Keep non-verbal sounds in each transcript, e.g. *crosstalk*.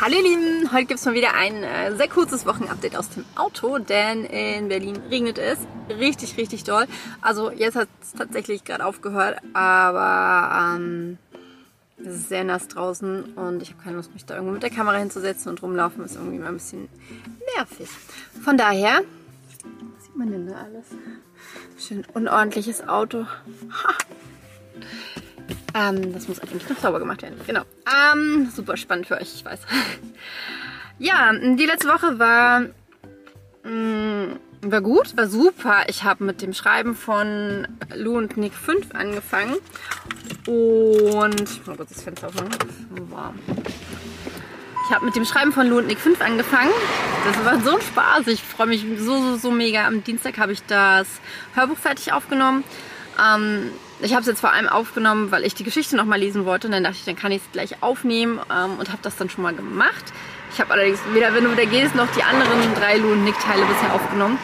Hallo ihr Lieben, heute gibt es mal wieder ein äh, sehr kurzes Wochenupdate aus dem Auto, denn in Berlin regnet es richtig, richtig doll. Also jetzt hat es tatsächlich gerade aufgehört, aber ähm, es ist sehr nass draußen und ich habe keine Lust, mich da irgendwo mit der Kamera hinzusetzen und rumlaufen ist irgendwie mal ein bisschen nervig. Von daher, was sieht man denn da alles? Schön unordentliches Auto. Ha. Ähm, das muss eigentlich noch sauber gemacht werden. Genau. Ähm, super spannend für euch, ich weiß. *laughs* ja, die letzte Woche war, mh, mm, war gut, war super. Ich habe mit dem Schreiben von Lou und Nick 5 angefangen. Und, mal kurz das Fenster aufmachen. Warm. Ich habe mit dem Schreiben von Lou und Nick 5 angefangen. Das war so ein Spaß. Ich freue mich so, so, so mega. Am Dienstag habe ich das Hörbuch fertig aufgenommen. Ähm, ich habe es jetzt vor allem aufgenommen, weil ich die Geschichte noch mal lesen wollte. Und dann dachte ich, dann kann ich es gleich aufnehmen ähm, und habe das dann schon mal gemacht. Ich habe allerdings weder Wenn du wieder gehst noch die anderen drei Lu und Nick-Teile bisher aufgenommen.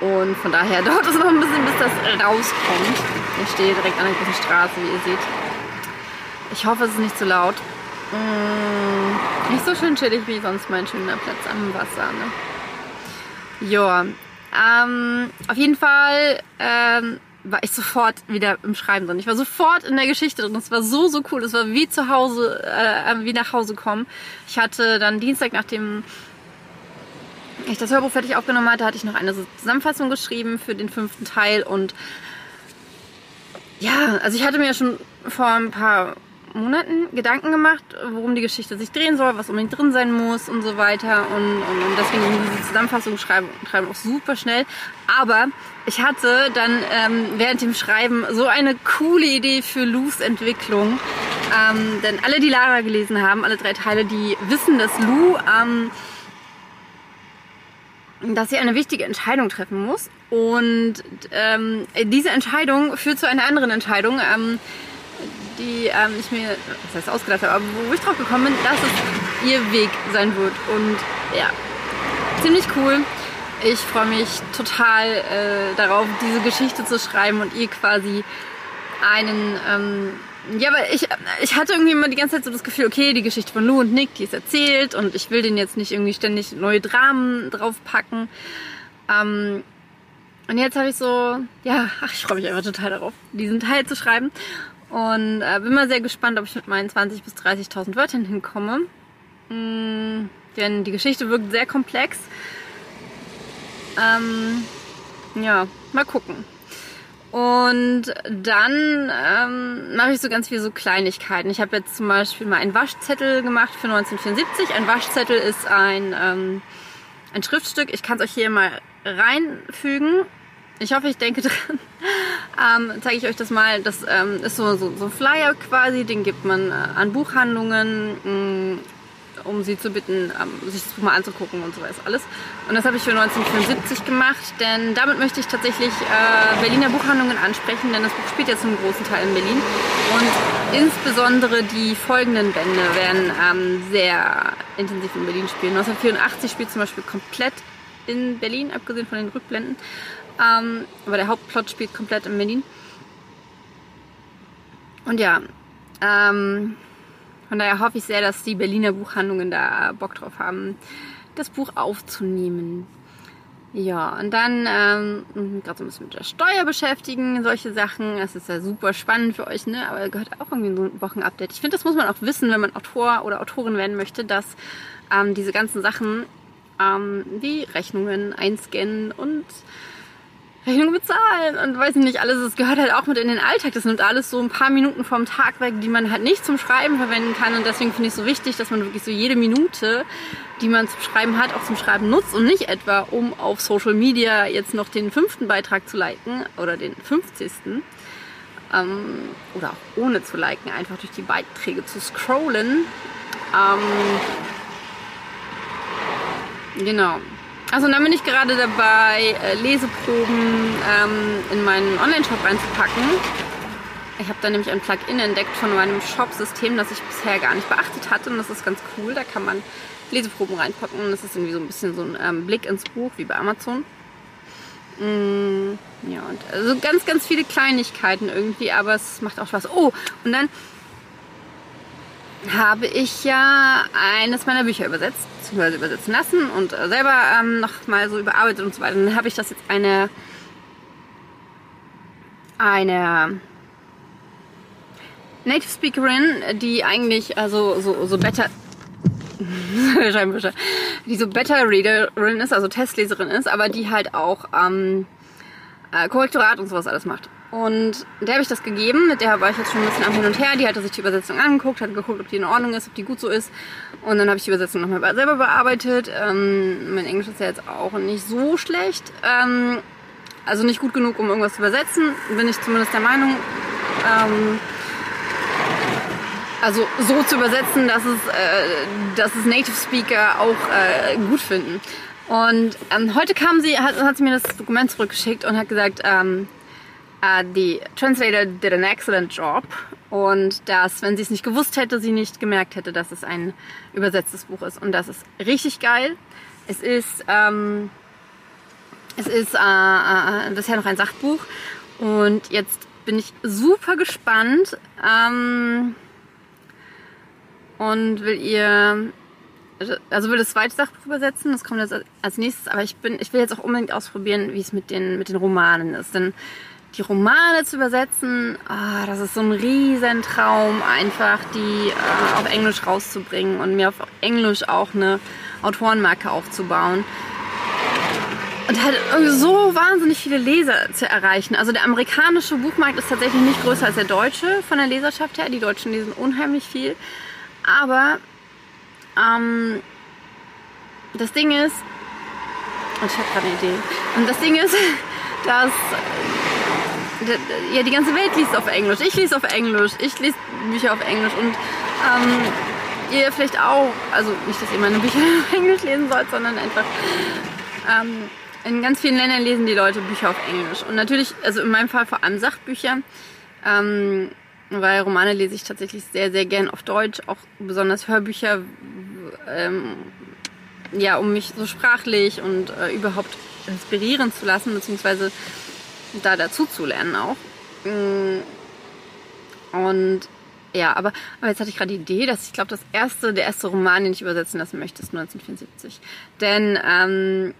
Und von daher *laughs* dauert es noch ein bisschen, bis das rauskommt. Ich stehe direkt an der großen Straße, wie ihr seht. Ich hoffe, es ist nicht zu laut. Mmh, nicht so schön chillig wie sonst mein schöner Platz am Wasser. Ne? Ja, ähm, auf jeden Fall ähm, war ich sofort wieder im Schreiben drin. Ich war sofort in der Geschichte drin. Es war so, so cool. Es war wie zu Hause, äh, wie nach Hause kommen. Ich hatte dann Dienstag, nachdem ich das Hörbuch fertig aufgenommen hatte, hatte ich noch eine Zusammenfassung geschrieben für den fünften Teil und ja, also ich hatte mir schon vor ein paar Monaten Gedanken gemacht, worum die Geschichte sich drehen soll, was unbedingt drin sein muss und so weiter. Und, und, und deswegen diese Zusammenfassung schreiben, schreiben auch super schnell. Aber ich hatte dann ähm, während dem Schreiben so eine coole Idee für Lus Entwicklung. Ähm, denn alle, die Lara gelesen haben, alle drei Teile, die wissen, dass Lu ähm, dass sie eine wichtige Entscheidung treffen muss. Und ähm, diese Entscheidung führt zu einer anderen Entscheidung. Ähm, die ähm, ich mir, was heißt ausgedacht habe, aber wo ich drauf gekommen bin, dass es ihr Weg sein wird. Und ja, ziemlich cool. Ich freue mich total äh, darauf, diese Geschichte zu schreiben und ihr quasi einen. Ähm, ja, aber ich, ich hatte irgendwie immer die ganze Zeit so das Gefühl, okay, die Geschichte von Lou und Nick, die ist erzählt und ich will den jetzt nicht irgendwie ständig neue Dramen draufpacken. Ähm, und jetzt habe ich so, ja, ach, ich freue mich einfach total darauf, diesen Teil zu schreiben. Und äh, bin mal sehr gespannt, ob ich mit meinen 20.000 bis 30.000 Wörtern hinkomme. Mm, denn die Geschichte wirkt sehr komplex. Ähm, ja, mal gucken. Und dann ähm, mache ich so ganz viel so Kleinigkeiten. Ich habe jetzt zum Beispiel mal einen Waschzettel gemacht für 1974. Ein Waschzettel ist ein, ähm, ein Schriftstück. Ich kann es euch hier mal reinfügen. Ich hoffe, ich denke *laughs* dran. Ähm, zeige ich euch das mal. Das ähm, ist so, so, so ein Flyer quasi, den gibt man äh, an Buchhandlungen, mh, mm, um sie zu bitten, ähm, sich das Buch mal anzugucken und so weiter alles. Und das habe ich für 1975 gemacht, denn damit möchte ich tatsächlich äh, Berliner Buchhandlungen ansprechen, denn das Buch spielt ja zum großen Teil in Berlin. Und insbesondere die folgenden Bände werden ähm, sehr intensiv in Berlin spielen. 1984 spielt zum Beispiel komplett in Berlin, abgesehen von den Rückblenden. Ähm, aber der Hauptplot spielt komplett in Berlin. Und ja, ähm, von daher hoffe ich sehr, dass die Berliner Buchhandlungen da Bock drauf haben, das Buch aufzunehmen. Ja, und dann ähm, gerade so ein bisschen mit der Steuer beschäftigen, solche Sachen. Das ist ja super spannend für euch, ne? Aber gehört auch irgendwie so ein Wochenupdate. Ich finde, das muss man auch wissen, wenn man Autor oder Autorin werden möchte, dass ähm, diese ganzen Sachen ähm, wie Rechnungen einscannen und Rechnung bezahlen und weiß ich nicht, alles, das gehört halt auch mit in den Alltag. Das nimmt alles so ein paar Minuten vom Tag weg, die man halt nicht zum Schreiben verwenden kann. Und deswegen finde ich es so wichtig, dass man wirklich so jede Minute, die man zum Schreiben hat, auch zum Schreiben nutzt und nicht etwa, um auf Social Media jetzt noch den fünften Beitrag zu liken oder den 50. Ähm, oder auch ohne zu liken, einfach durch die Beiträge zu scrollen. Ähm, genau. Also dann bin ich gerade dabei, äh, Leseproben ähm, in meinen Online-Shop reinzupacken. Ich habe da nämlich ein Plugin entdeckt von meinem Shop-System, das ich bisher gar nicht beachtet hatte. Und das ist ganz cool. Da kann man Leseproben reinpacken. Und das ist irgendwie so ein bisschen so ein ähm, Blick ins Buch, wie bei Amazon. Mm, ja, und also ganz, ganz viele Kleinigkeiten irgendwie, aber es macht auch Spaß. Oh, und dann habe ich ja eines meiner Bücher übersetzt, beziehungsweise übersetzen lassen und äh, selber ähm, noch mal so überarbeitet und so weiter. Dann habe ich das jetzt eine eine Native Speakerin, die eigentlich also so, so better *laughs* die so Better Readerin ist, also Testleserin ist, aber die halt auch ähm, äh, Korrektorat und sowas alles macht. Und der habe ich das gegeben, mit der war ich jetzt schon ein bisschen am Hin und Her. Die hatte sich die Übersetzung angeguckt, hat geguckt, ob die in Ordnung ist, ob die gut so ist. Und dann habe ich die Übersetzung nochmal selber bearbeitet. Ähm, mein Englisch ist ja jetzt auch nicht so schlecht. Ähm, also nicht gut genug, um irgendwas zu übersetzen, bin ich zumindest der Meinung. Ähm, also so zu übersetzen, dass es, äh, dass es Native Speaker auch äh, gut finden. Und ähm, heute kam sie, hat, hat sie mir das Dokument zurückgeschickt und hat gesagt, ähm, uh, the translator did an excellent job und dass, wenn sie es nicht gewusst hätte, sie nicht gemerkt hätte, dass es ein übersetztes Buch ist. Und das ist richtig geil. Es ist, ähm, es ist äh, äh, bisher noch ein Sachbuch und jetzt bin ich super gespannt. Ähm, und will ihr also will das zweite Sachbuch übersetzen, das kommt jetzt als nächstes, aber ich bin, ich will jetzt auch unbedingt ausprobieren, wie es mit den, mit den Romanen ist. Denn die Romane zu übersetzen, ah, das ist so ein Riesentraum, einfach die äh, auf Englisch rauszubringen und mir auf Englisch auch eine Autorenmarke aufzubauen. Und halt so wahnsinnig viele Leser zu erreichen. Also der amerikanische Buchmarkt ist tatsächlich nicht größer als der deutsche von der Leserschaft her. Die Deutschen lesen unheimlich viel. Aber ähm, das Ding ist, und ich habe gerade eine Idee, und das Ding ist, *laughs* dass ja, die ganze Welt liest auf Englisch. Ich lese auf Englisch. Ich lese Bücher auf Englisch. Und ähm, ihr vielleicht auch. Also nicht, dass ihr meine Bücher *laughs* auf Englisch lesen sollt, sondern einfach ähm, in ganz vielen Ländern lesen die Leute Bücher auf Englisch. Und natürlich, also in meinem Fall vor allem Sachbücher. Ähm, weil Romane lese ich tatsächlich sehr, sehr gern auf Deutsch, auch besonders Hörbücher, ähm, ja, um mich so sprachlich und äh, überhaupt inspirieren zu lassen, beziehungsweise da dazu zu lernen auch. Mm. Und ja, aber, aber jetzt hatte ich gerade die Idee, dass ich glaube, das erste, der erste Roman, den ich übersetzen lassen möchte, ist 1974. Denn ähm,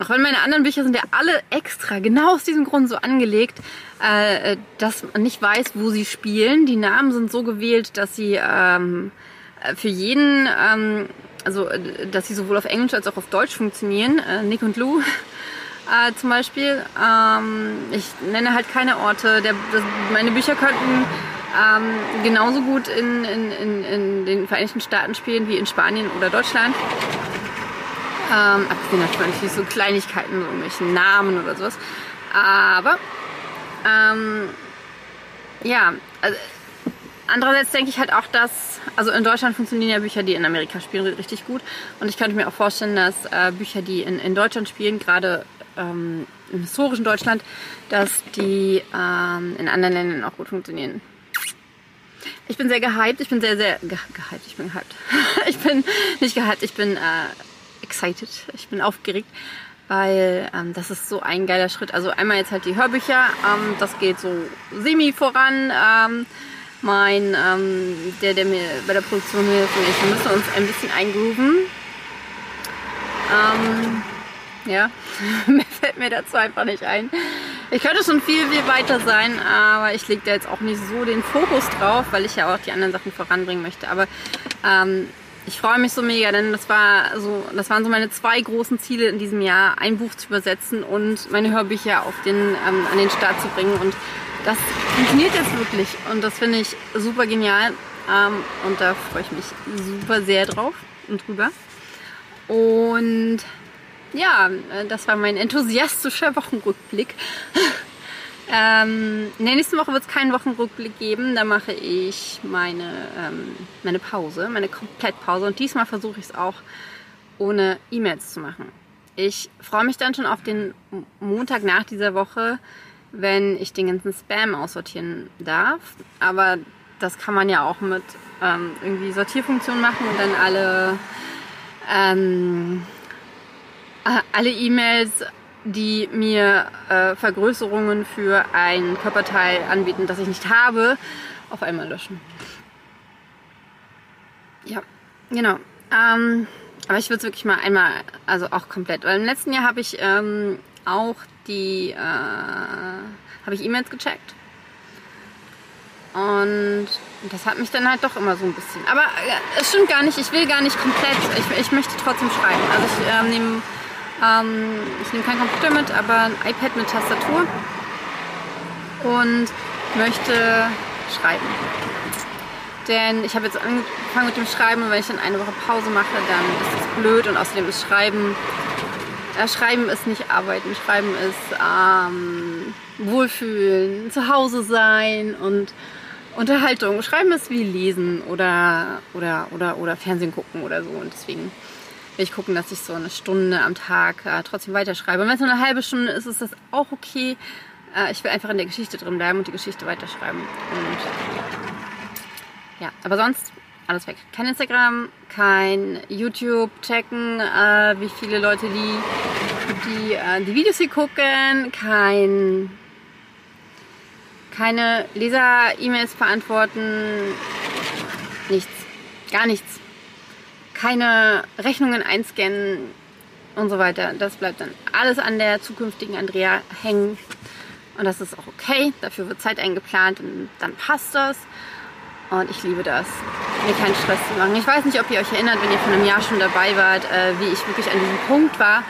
auch wenn meine anderen Bücher sind ja alle extra, genau aus diesem Grund so angelegt, äh, dass man nicht weiß, wo sie spielen. Die Namen sind so gewählt, dass sie ähm, für jeden, ähm, also dass sie sowohl auf Englisch als auch auf Deutsch funktionieren. Äh, Nick und Lou *laughs* äh, zum Beispiel. Ähm, ich nenne halt keine Orte. Meine Bücher könnten genauso gut in, in, in, in den Vereinigten Staaten spielen wie in Spanien oder Deutschland. Ähm, abgesehen natürlich so Kleinigkeiten, so irgendwelchen Namen oder sowas. Aber ähm, ja, also, andererseits denke ich halt auch, dass, also in Deutschland funktionieren ja Bücher, die in Amerika spielen, richtig gut. Und ich könnte mir auch vorstellen, dass äh, Bücher, die in, in Deutschland spielen, gerade ähm, im historischen Deutschland, dass die ähm, in anderen Ländern auch gut funktionieren. Ich bin sehr gehypt, ich bin sehr, sehr ge gehypt, ich bin gehypt. *laughs* ich bin nicht gehypt, ich bin äh, excited, ich bin aufgeregt, weil ähm, das ist so ein geiler Schritt. Also einmal jetzt halt die Hörbücher, ähm, das geht so semi voran. Ähm, mein, ähm, der, der mir bei der Produktion hilft und ich, wir müssen uns ein bisschen eingrooven. Ähm, ja, *laughs* mehr fällt mir dazu einfach nicht ein. Ich könnte schon viel, viel weiter sein, aber ich lege da jetzt auch nicht so den Fokus drauf, weil ich ja auch die anderen Sachen voranbringen möchte. Aber ähm, ich freue mich so mega, denn das war so, das waren so meine zwei großen Ziele in diesem Jahr, ein Buch zu übersetzen und meine Hörbücher auf den, ähm, an den Start zu bringen. Und das funktioniert jetzt wirklich und das finde ich super genial. Ähm, und da freue ich mich super sehr drauf und drüber. Und ja, äh, das war mein enthusiastischer Wochenrückblick. *laughs* ähm, in der nächsten Woche wird es keinen Wochenrückblick geben. Da mache ich meine, ähm, meine Pause, meine Komplettpause. Und diesmal versuche ich es auch ohne E-Mails zu machen. Ich freue mich dann schon auf den Montag nach dieser Woche, wenn ich den ganzen Spam aussortieren darf. Aber das kann man ja auch mit ähm, irgendwie Sortierfunktionen machen und dann alle ähm, äh, alle E-Mails, die mir äh, Vergrößerungen für ein Körperteil anbieten, das ich nicht habe, auf einmal löschen. Ja, genau. Ähm, aber ich würde es wirklich mal einmal, also auch komplett, weil im letzten Jahr habe ich ähm, auch die, äh, habe ich E-Mails gecheckt. Und das hat mich dann halt doch immer so ein bisschen. Aber äh, es stimmt gar nicht, ich will gar nicht komplett, ich, ich möchte trotzdem schreiben. Also ich ähm, nehme ähm, ich nehme kein Computer mit, aber ein iPad mit Tastatur und möchte schreiben. Denn ich habe jetzt angefangen mit dem Schreiben und wenn ich dann eine Woche Pause mache, dann ist das blöd und außerdem ist Schreiben, äh, Schreiben ist nicht Arbeiten, Schreiben ist ähm, Wohlfühlen, zu Hause sein und Unterhaltung. Schreiben ist wie Lesen oder, oder, oder, oder Fernsehen gucken oder so und deswegen will ich gucken, dass ich so eine Stunde am Tag äh, trotzdem weiterschreibe. Und wenn es nur eine halbe Stunde ist, ist das auch okay. Äh, ich will einfach in der Geschichte drin bleiben und die Geschichte weiterschreiben. Und ja, aber sonst alles weg. Kein Instagram, kein YouTube checken, äh, wie viele Leute die, die, äh, die Videos hier gucken, kein, keine Leser-E-Mails beantworten, nichts, gar nichts keine Rechnungen einscannen und so weiter. Das bleibt dann alles an der zukünftigen Andrea hängen. Und das ist auch okay. Dafür wird Zeit eingeplant und dann passt das. Und ich liebe das, mir keinen Stress zu machen. Ich weiß nicht, ob ihr euch erinnert, wenn ihr vor einem Jahr schon dabei wart, äh, wie ich wirklich an diesem Punkt war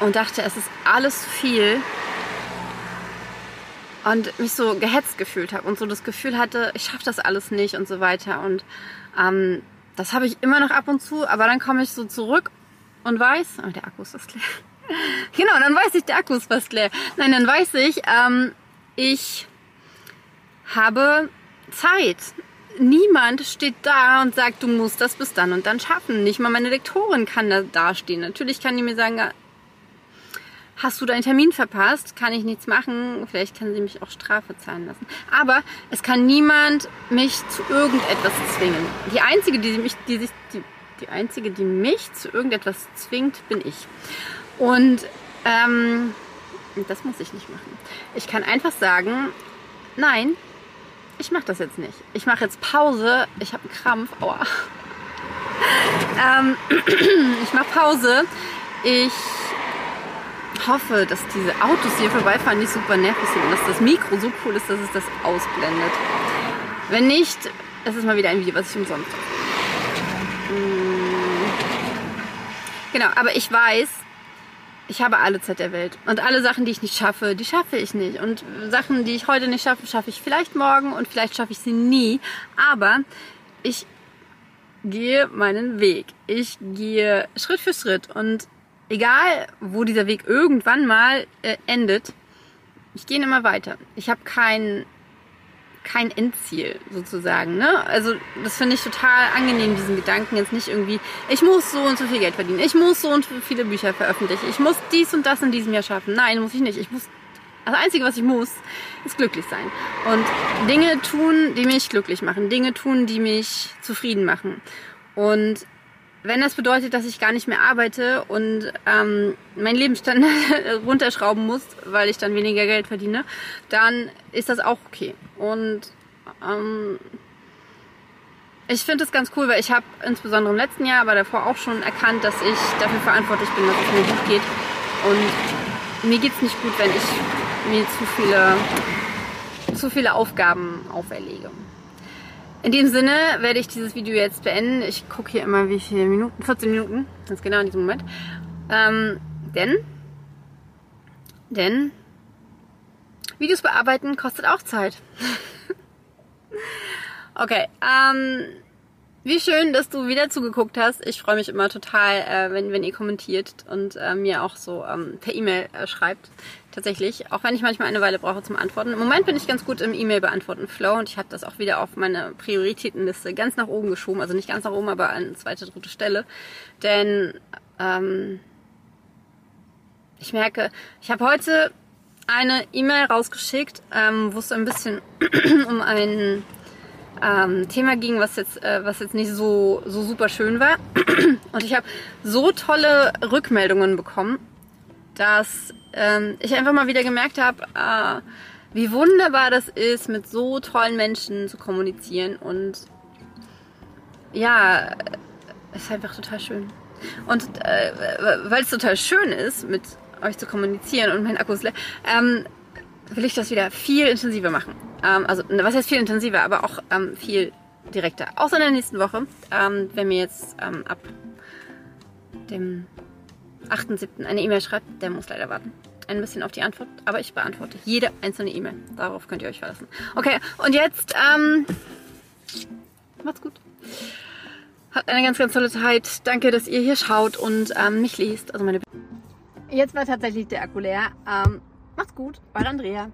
und dachte, es ist alles viel. Und mich so gehetzt gefühlt habe und so das Gefühl hatte, ich schaffe das alles nicht und so weiter. Und ähm, das habe ich immer noch ab und zu, aber dann komme ich so zurück und weiß, oh, der Akku ist fast leer. *laughs* genau, dann weiß ich, der Akku ist fast leer. Nein, dann weiß ich, ähm, ich habe Zeit. Niemand steht da und sagt, du musst das bis dann und dann schaffen. Nicht mal meine Lektorin kann da dastehen. Natürlich kann die mir sagen, hast du deinen Termin verpasst, kann ich nichts machen, vielleicht kann sie mich auch Strafe zahlen lassen. Aber es kann niemand mich zu irgendetwas zwingen. Die einzige, die mich, die sich, die, die einzige, die mich zu irgendetwas zwingt, bin ich. Und ähm, das muss ich nicht machen. Ich kann einfach sagen, nein, ich mache das jetzt nicht. Ich mache jetzt Pause. Ich habe einen Krampf. Aua. *laughs* ähm, *clears throat* ich mache Pause. Ich hoffe, dass diese Autos, die hier vorbeifahren, nicht super nervig sind und dass das Mikro so cool ist, dass es das ausblendet. Wenn nicht, es ist mal wieder ein Video, was ich umsonst. Hm. Genau, aber ich weiß, ich habe alle Zeit der Welt. Und alle Sachen, die ich nicht schaffe, die schaffe ich nicht. Und Sachen, die ich heute nicht schaffe, schaffe ich vielleicht morgen und vielleicht schaffe ich sie nie. Aber ich gehe meinen Weg. Ich gehe Schritt für Schritt und egal wo dieser Weg irgendwann mal äh, endet, ich gehe immer weiter. Ich habe kein, kein Endziel sozusagen. Ne? Also das finde ich total angenehm, diesen Gedanken jetzt nicht irgendwie, ich muss so und so viel Geld verdienen, ich muss so und so viele Bücher veröffentlichen, ich muss dies und das in diesem Jahr schaffen. Nein, muss ich nicht. Ich muss das Einzige, was ich muss, ist glücklich sein. Und Dinge tun, die mich glücklich machen. Dinge tun, die mich zufrieden machen. Und wenn das bedeutet, dass ich gar nicht mehr arbeite und ähm, mein Lebensstandard *laughs* runterschrauben muss, weil ich dann weniger Geld verdiene, dann ist das auch okay. Und ähm, ich finde es ganz cool, weil ich habe insbesondere im letzten Jahr, aber davor auch schon erkannt, dass ich dafür verantwortlich bin, dass es mir gut geht. Und mir geht es nicht gut, wenn ich mir zu viele, zu viele Aufgaben auferlege. In dem Sinne werde ich dieses Video jetzt beenden. Ich gucke hier immer wie viele Minuten, 14 Minuten, ganz genau in diesem Moment. Ähm, denn, denn Videos bearbeiten kostet auch Zeit. *laughs* okay, ähm, wie schön, dass du wieder zugeguckt hast. Ich freue mich immer total, äh, wenn, wenn ihr kommentiert und äh, mir auch so ähm, per E-Mail äh, schreibt. Tatsächlich, auch wenn ich manchmal eine Weile brauche zum Antworten. Im Moment bin ich ganz gut im E-Mail beantworten Flow und ich habe das auch wieder auf meine Prioritätenliste ganz nach oben geschoben. Also nicht ganz nach oben, aber an zweite, dritte Stelle. Denn ähm, ich merke, ich habe heute eine E-Mail rausgeschickt, ähm, wo es ein bisschen *clears throat* um einen ähm, Thema ging, was jetzt, äh, was jetzt nicht so, so super schön war. *clears throat* Und ich habe so tolle Rückmeldungen bekommen, dass ähm, ich einfach mal wieder gemerkt habe, äh, wie wunderbar das ist, mit so tollen Menschen zu kommunizieren und ja, ist einfach total schön. Und äh, weil es total schön ist, mit euch zu kommunizieren und mein Akku ist leer, ähm, will ich das wieder viel intensiver machen. Ähm, also, was heißt viel intensiver, aber auch ähm, viel direkter. Außer in der nächsten Woche, ähm, wenn mir jetzt ähm, ab dem 8.7. eine E-Mail schreibt, der muss leider warten. Ein bisschen auf die Antwort, aber ich beantworte jede einzelne E-Mail. Darauf könnt ihr euch verlassen. Okay, und jetzt, ähm, macht's gut. Habt eine ganz, ganz tolle Zeit. Danke, dass ihr hier schaut und ähm, mich liest. Also meine Jetzt war tatsächlich der Akku leer. Ähm, macht's gut, eure Andrea.